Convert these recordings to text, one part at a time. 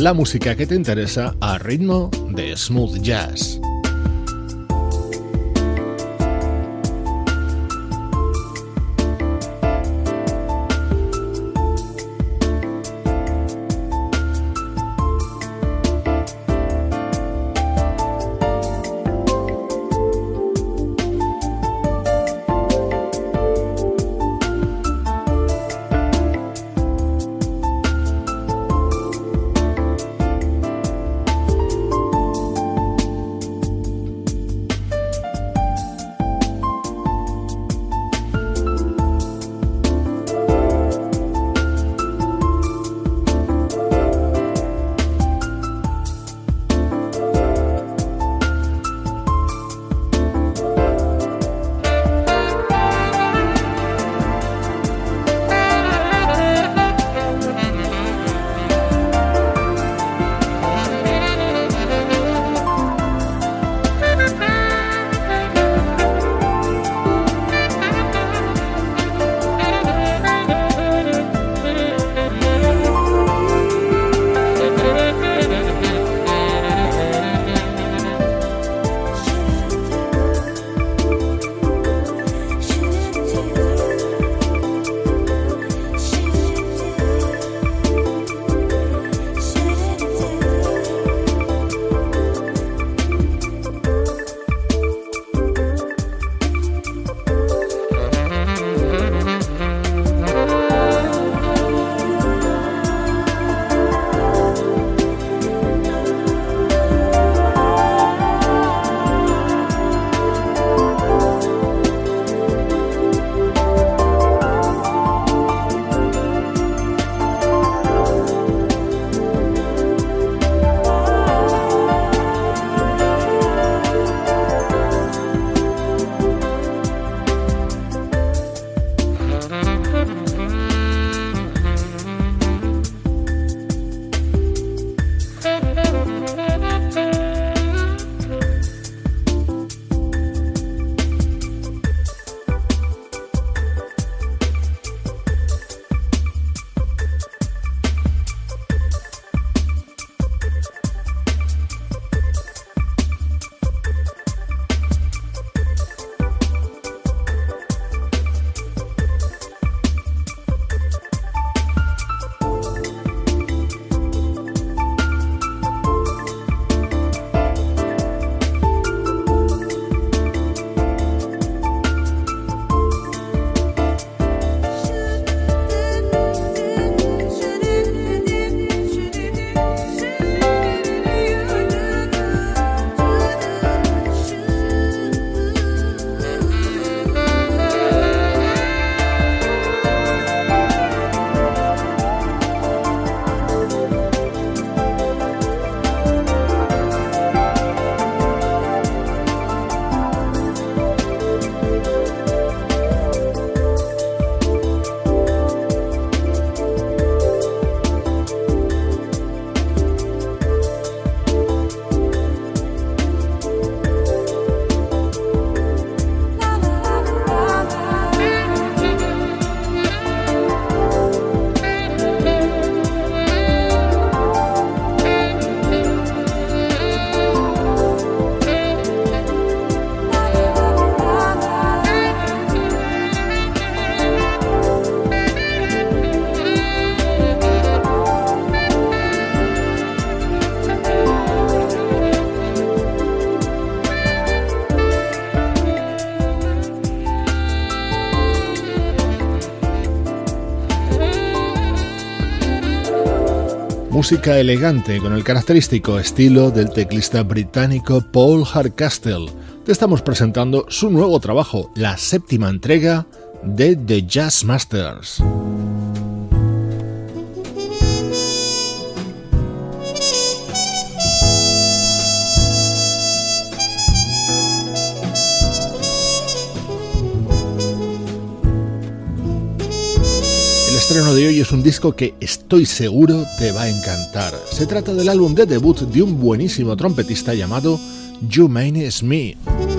la música que te interesa a ritmo de smooth jazz. Música elegante con el característico estilo del teclista británico Paul Hardcastle. Te estamos presentando su nuevo trabajo, la séptima entrega de The Jazz Masters. Estreno de hoy es un disco que estoy seguro te va a encantar. Se trata del álbum de debut de un buenísimo trompetista llamado Jermaine Smith. es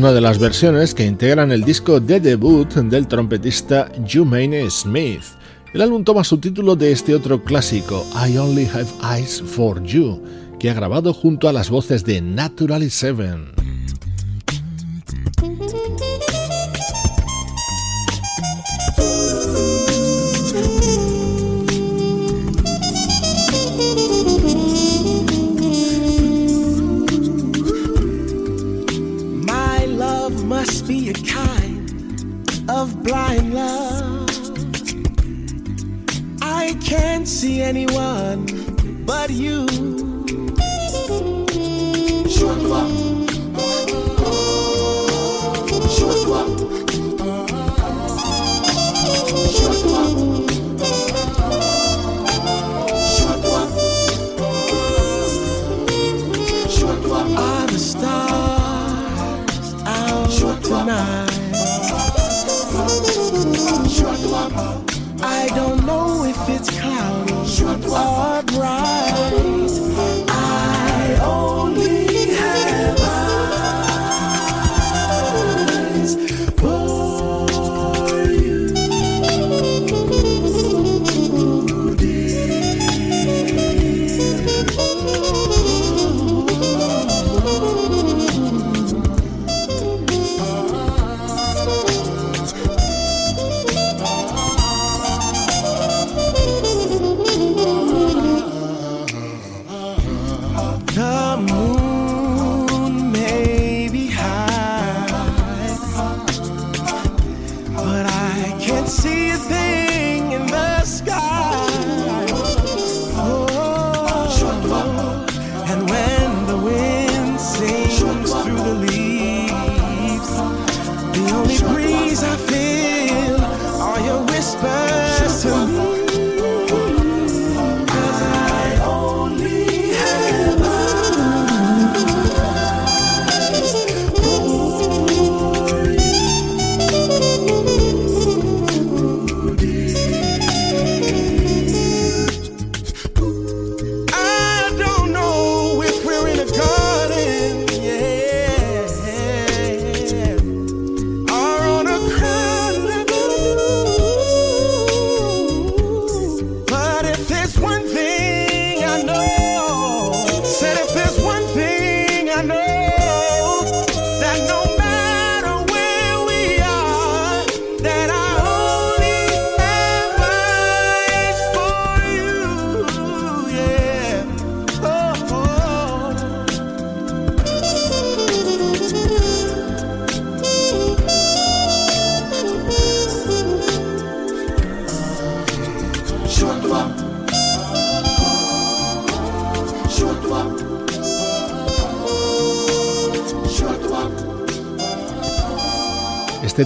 una de las versiones que integran el disco de debut del trompetista Jermaine Smith. El álbum toma su título de este otro clásico, I Only Have Eyes for You, que ha grabado junto a las voces de Naturally Seven. You.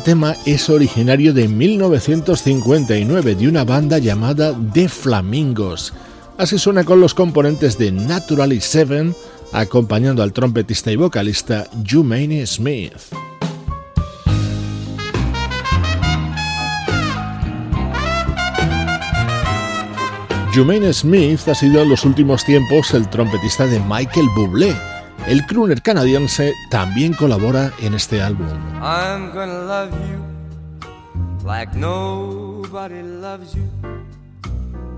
Tema es originario de 1959 de una banda llamada The Flamingos. Así suena con los componentes de Naturally Seven, acompañando al trompetista y vocalista Jumaine Smith. Jumaine Smith ha sido en los últimos tiempos el trompetista de Michael Bublé el crooner canadiense también colabora en este álbum. I'm gonna love you like nobody loves you.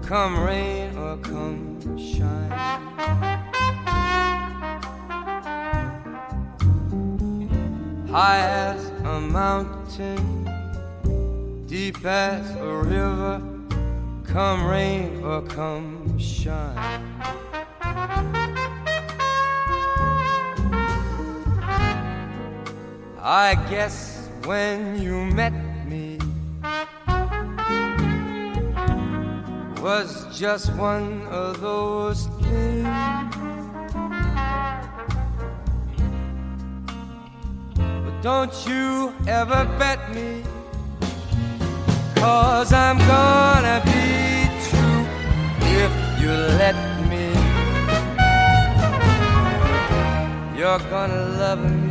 Come rain or come shine. High as a mountain, deep as a river. Come rain or come shine. I guess when you met me was just one of those things. But don't you ever bet me, cause I'm gonna be true if you let me. You're gonna love me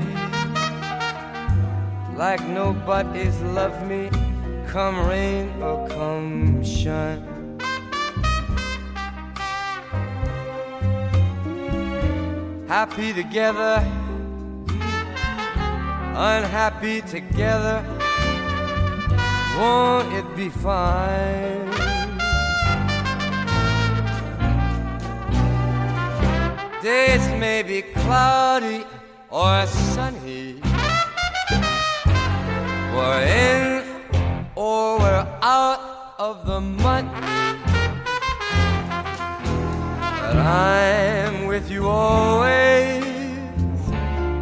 like nobody's loved me, come rain or come shine. Happy together, unhappy together, won't it be fine? Days may be cloudy or sunny we're in or we're out of the money. But I'm with you always.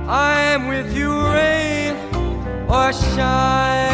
I'm with you, rain or shine.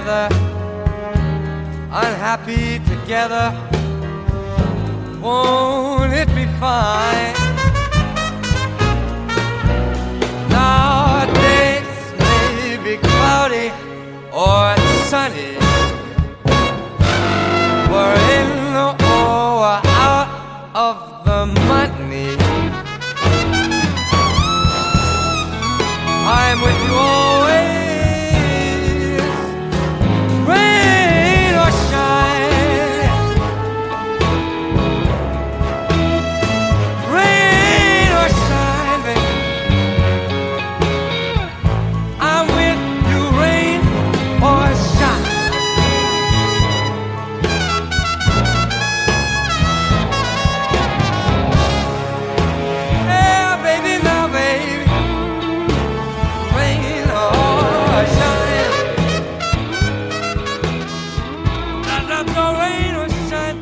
Together, unhappy together. Won't it be fine?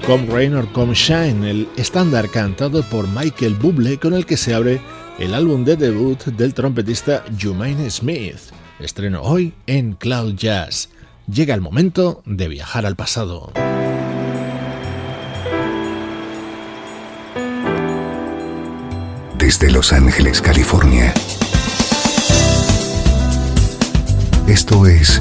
Come Rain or Come Shine, el estándar cantado por Michael Bublé con el que se abre el álbum de debut del trompetista Jumaine Smith. Estreno hoy en Cloud Jazz. Llega el momento de viajar al pasado. Desde Los Ángeles, California. Esto es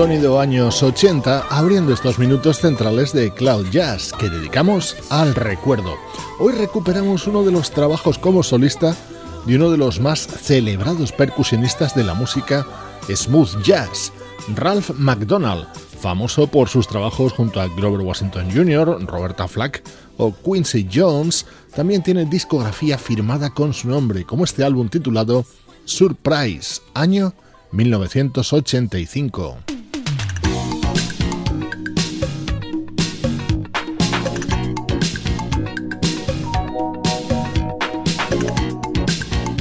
Sonido años 80, abriendo estos minutos centrales de Cloud Jazz que dedicamos al recuerdo. Hoy recuperamos uno de los trabajos como solista de uno de los más celebrados percusionistas de la música smooth jazz, Ralph McDonald, famoso por sus trabajos junto a Grover Washington Jr., Roberta Flack o Quincy Jones, también tiene discografía firmada con su nombre, como este álbum titulado Surprise, año 1985.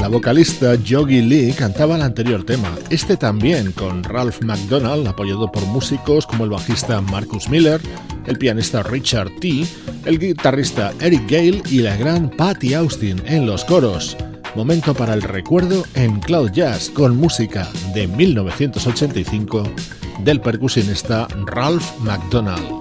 Vocalista Yogi Lee cantaba el anterior tema, este también con Ralph McDonald, apoyado por músicos como el bajista Marcus Miller, el pianista Richard T., el guitarrista Eric Gale y la gran Patty Austin en los coros. Momento para el recuerdo en Cloud Jazz con música de 1985 del percusionista Ralph McDonald.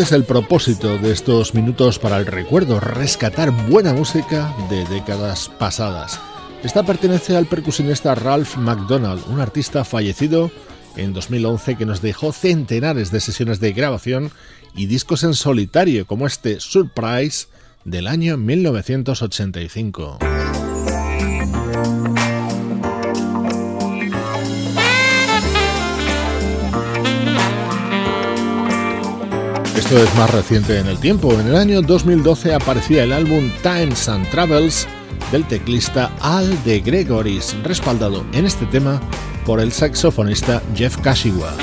Este es el propósito de estos minutos para el recuerdo, rescatar buena música de décadas pasadas. Esta pertenece al percusionista Ralph McDonald, un artista fallecido en 2011 que nos dejó centenares de sesiones de grabación y discos en solitario como este Surprise del año 1985. Esto es más reciente en el tiempo. En el año 2012 aparecía el álbum Times and Travels del teclista Al de Gregoris, respaldado en este tema por el saxofonista Jeff Kashiwa.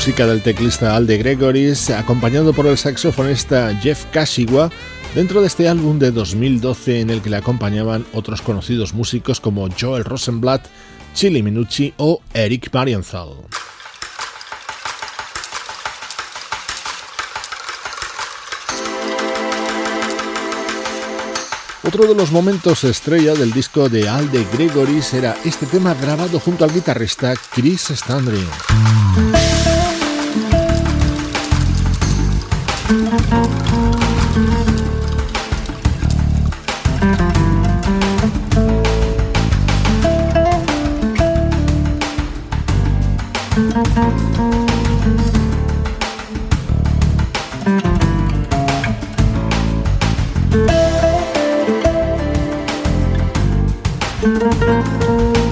Música del teclista Alde Gregoris, acompañado por el saxofonista Jeff Kashiwa, dentro de este álbum de 2012 en el que le acompañaban otros conocidos músicos como Joel Rosenblatt, Chili Minucci o Eric Marienthal. Otro de los momentos estrella del disco de Alde Gregoris era este tema grabado junto al guitarrista Chris Standring. Música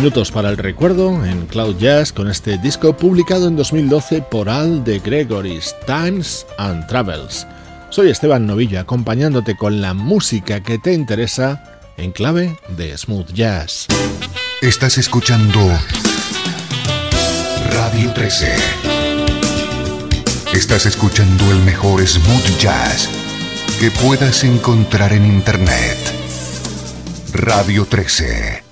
minutos para el recuerdo en Cloud Jazz con este disco publicado en 2012 por Al de Gregory's Times and Travels. Soy Esteban Novillo acompañándote con la música que te interesa en clave de smooth jazz. Estás escuchando Radio 13. Estás escuchando el mejor smooth jazz que puedas encontrar en Internet. Radio 13.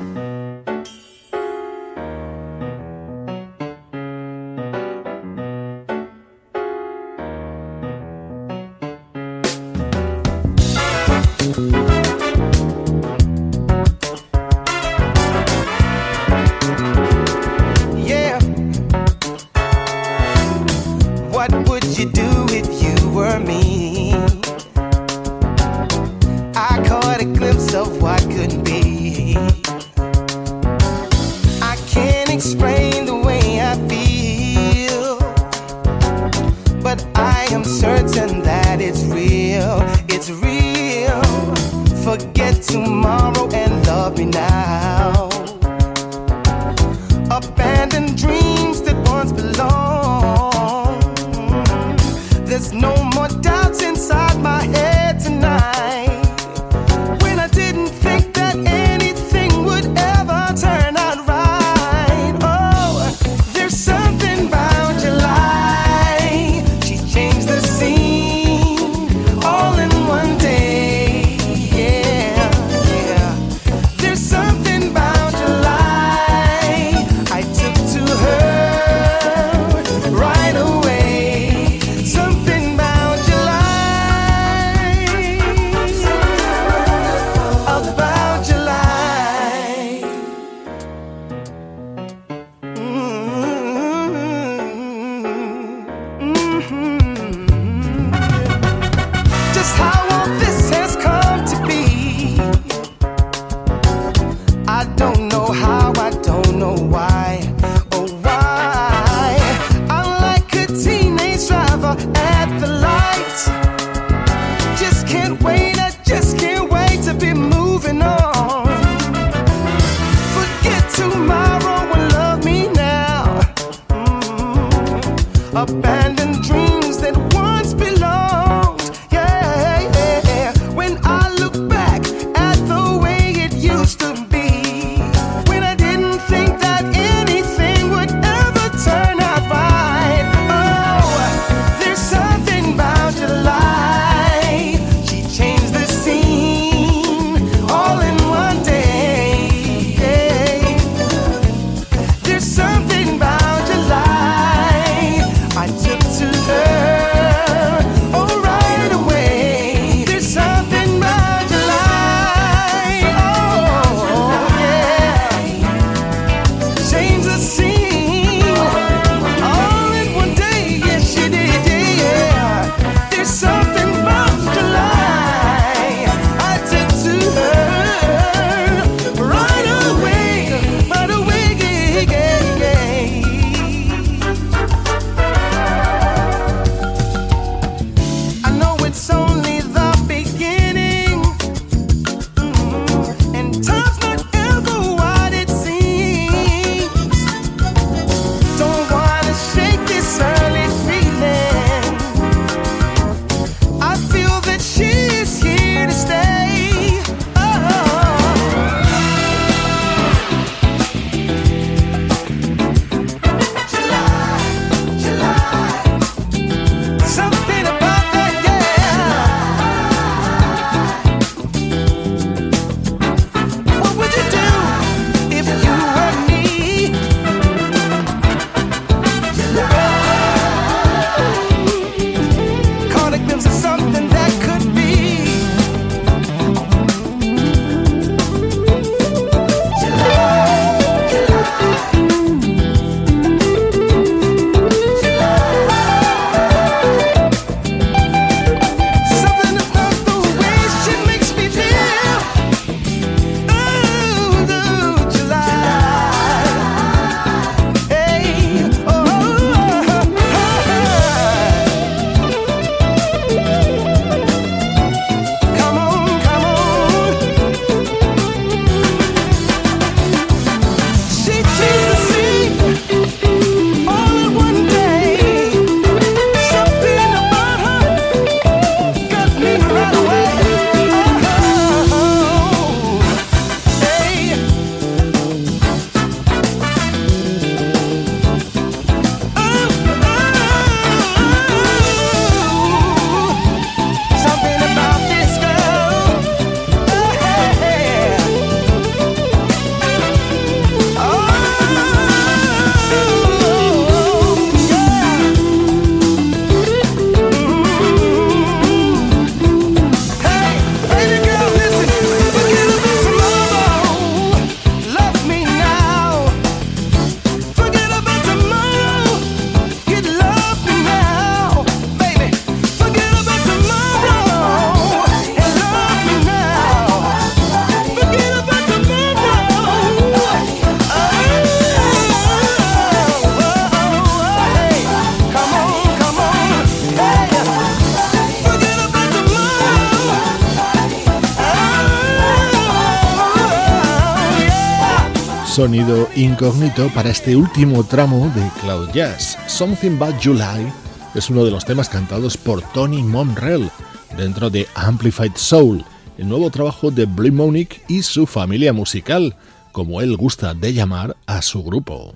Sonido incógnito para este último tramo de Cloud Jazz. Something About July es uno de los temas cantados por Tony Monrell dentro de Amplified Soul, el nuevo trabajo de Blimonic y su familia musical, como él gusta de llamar a su grupo.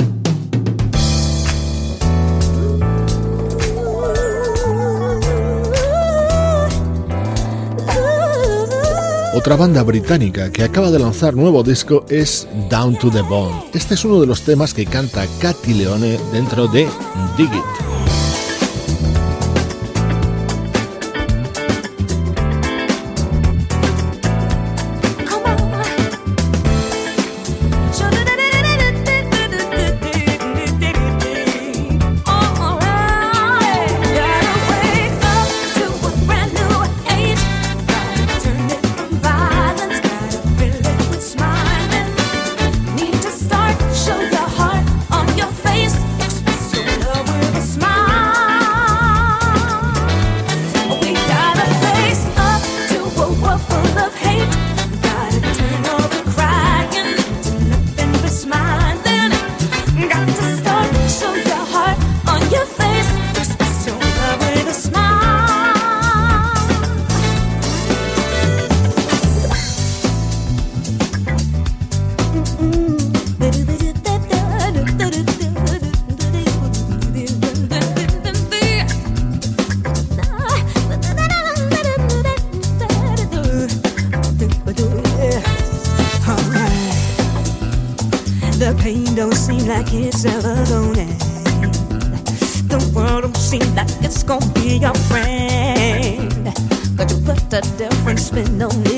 Otra banda británica que acaba de lanzar nuevo disco es Down to the Bone. Este es uno de los temas que canta Katy Leone dentro de Dig It. been known.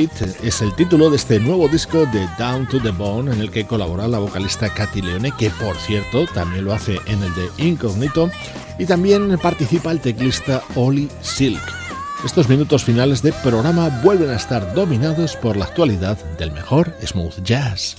Es el título de este nuevo disco de Down to the Bone en el que colabora la vocalista Katy Leone, que por cierto también lo hace en el de Incognito, y también participa el teclista Oli Silk. Estos minutos finales de programa vuelven a estar dominados por la actualidad del mejor smooth jazz.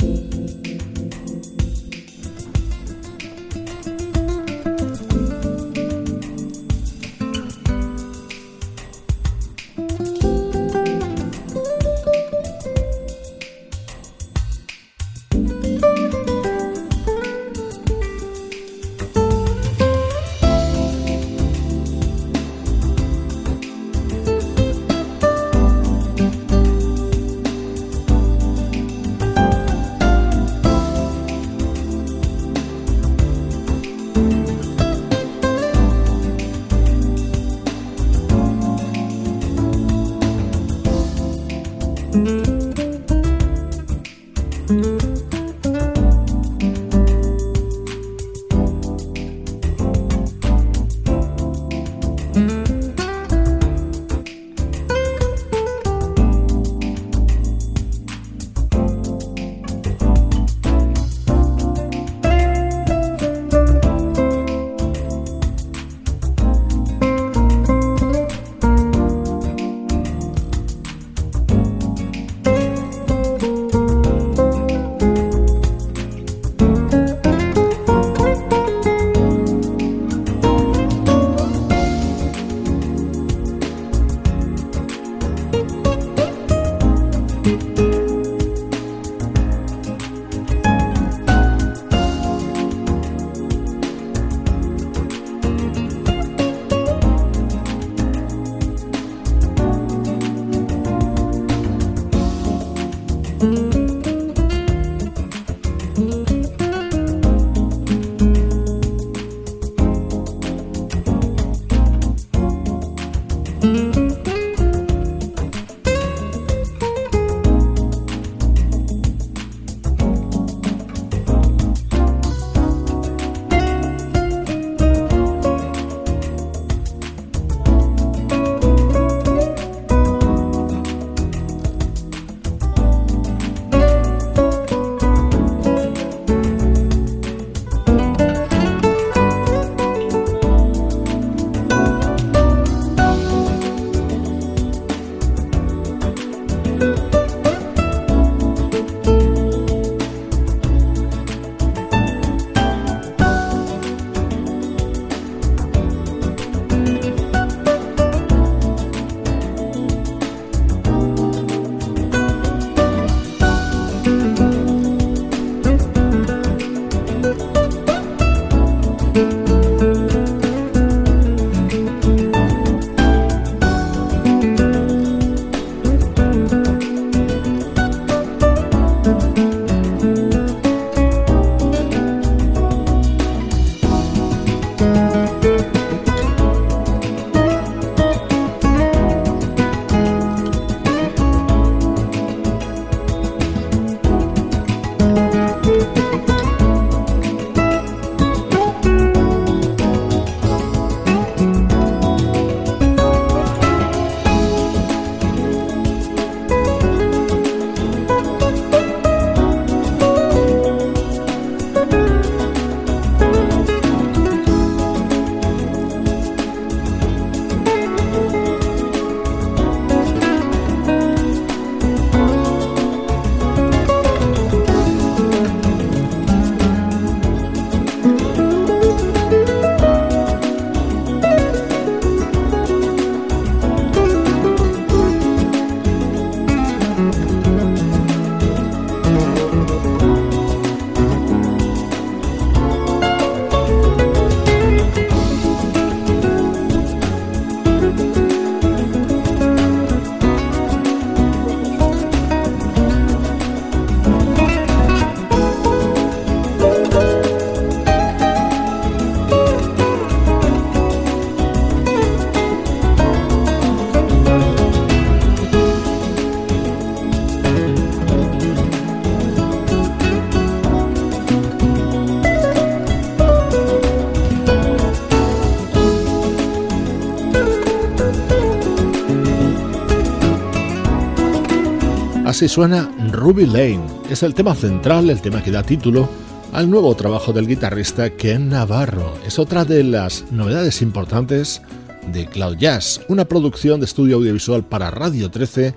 Así suena Ruby Lane. Es el tema central, el tema que da título al nuevo trabajo del guitarrista Ken Navarro. Es otra de las novedades importantes de Cloud Jazz, una producción de estudio audiovisual para Radio 13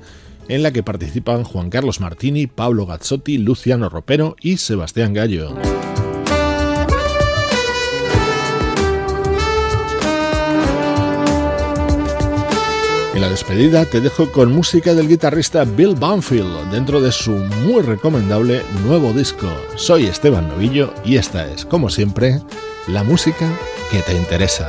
en la que participan Juan Carlos Martini, Pablo Gazzotti, Luciano Ropero y Sebastián Gallo. En la despedida te dejo con música del guitarrista Bill Banfield dentro de su muy recomendable nuevo disco. Soy Esteban Novillo y esta es, como siempre, la música que te interesa.